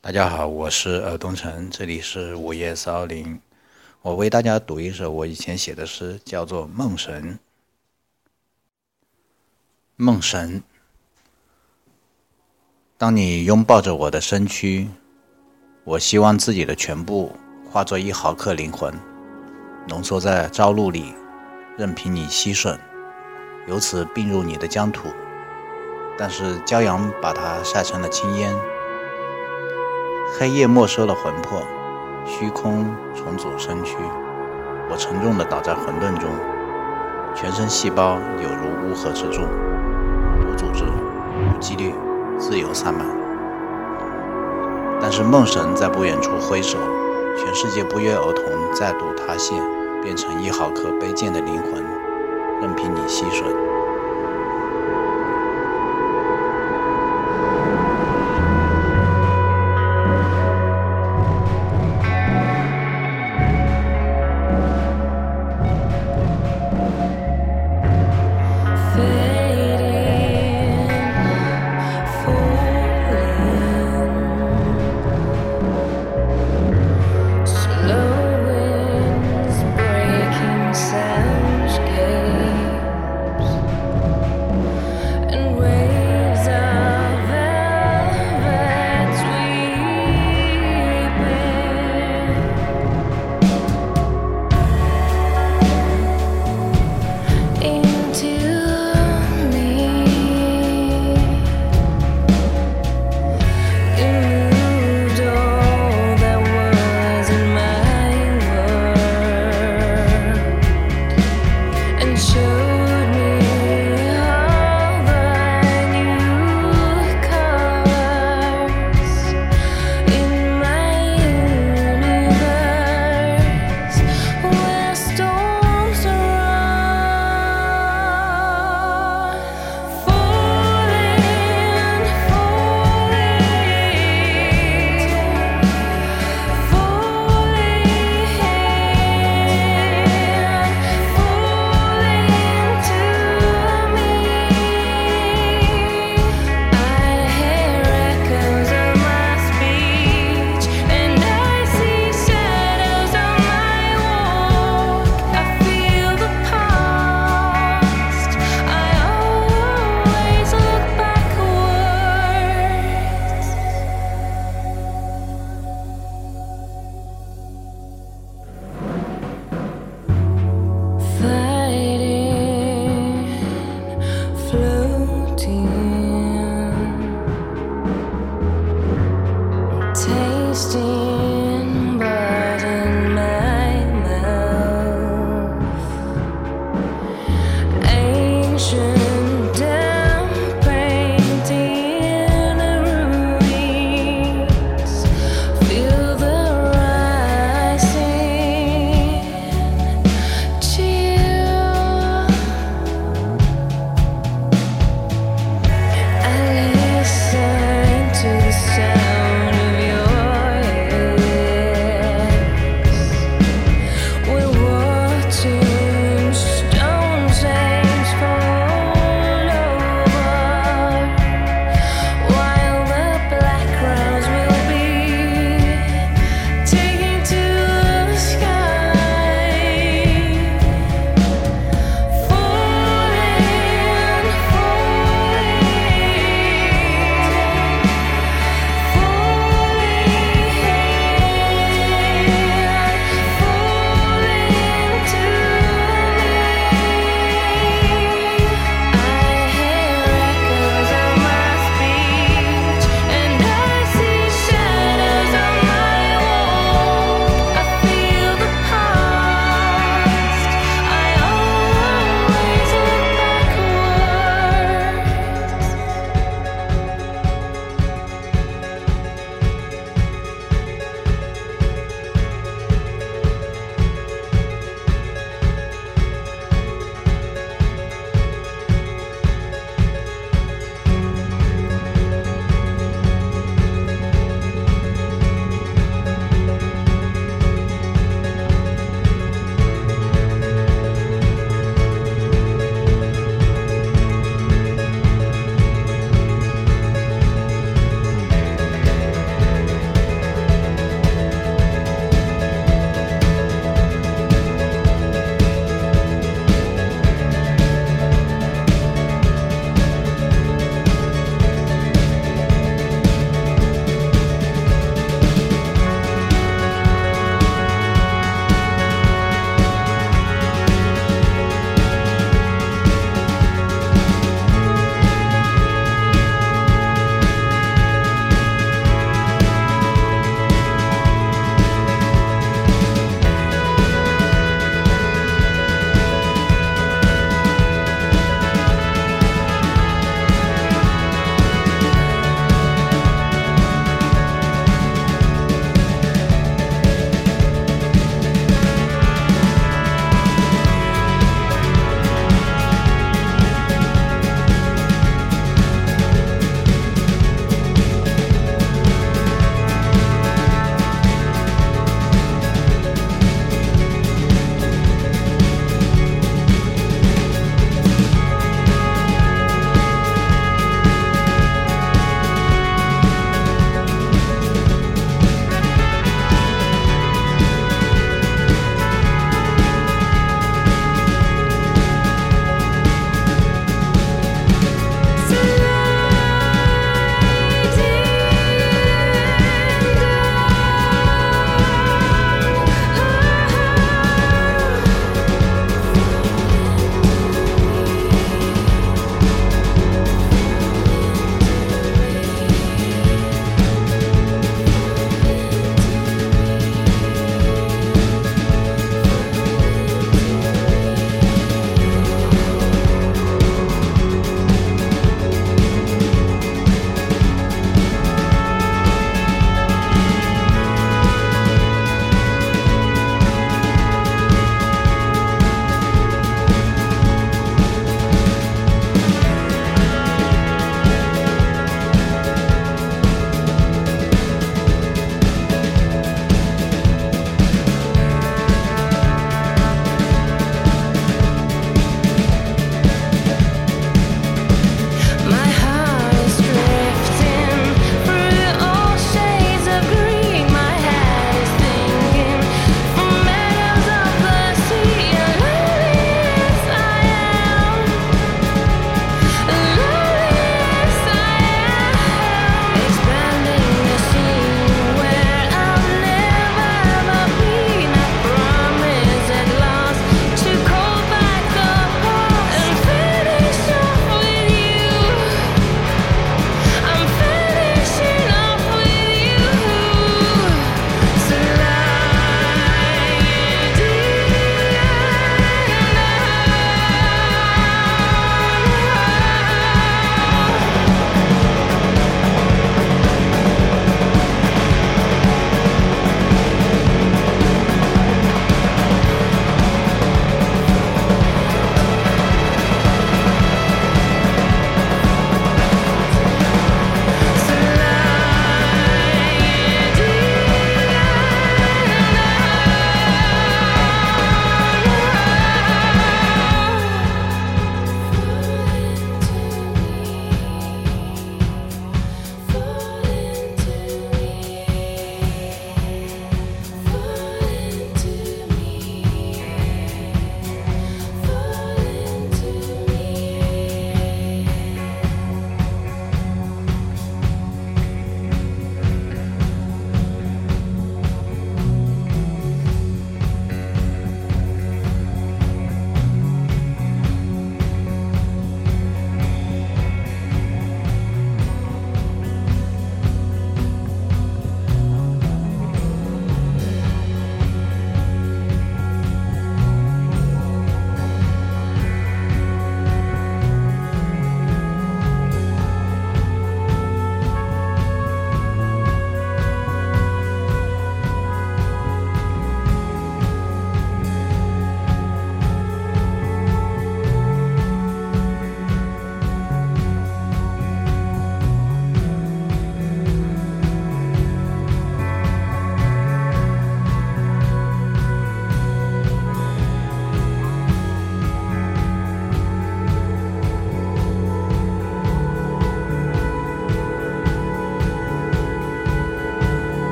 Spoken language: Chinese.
大家好，我是尔东城，这里是午夜骚灵。我为大家读一首我以前写的诗，叫做《梦神》。梦神，当你拥抱着我的身躯，我希望自己的全部化作一毫克灵魂，浓缩在朝露里，任凭你吸吮，由此并入你的疆土。但是骄阳把它晒成了青烟。黑夜没收了魂魄，虚空重组身躯，我沉重地倒在混沌中，全身细胞有如乌合之众，无组织、无纪律，自由散漫。但是梦神在不远处挥手，全世界不约而同再度塌陷，变成一毫克卑贱的灵魂，任凭你吸吮。